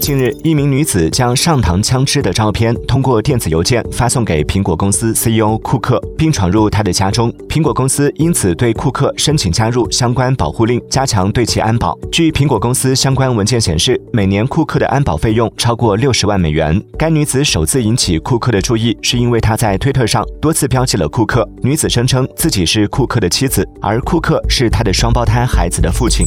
近日，一名女子将上膛枪支的照片通过电子邮件发送给苹果公司 CEO 库克，并闯入他的家中。苹果公司因此对库克申请加入相关保护令，加强对其安保。据苹果公司相关文件显示，每年库克的安保费用超过六十万美元。该女子首次引起库克的注意，是因为她在推特上多次标记了库克。女子声称自己是库克的妻子，而库克是她的双胞胎孩子的父亲。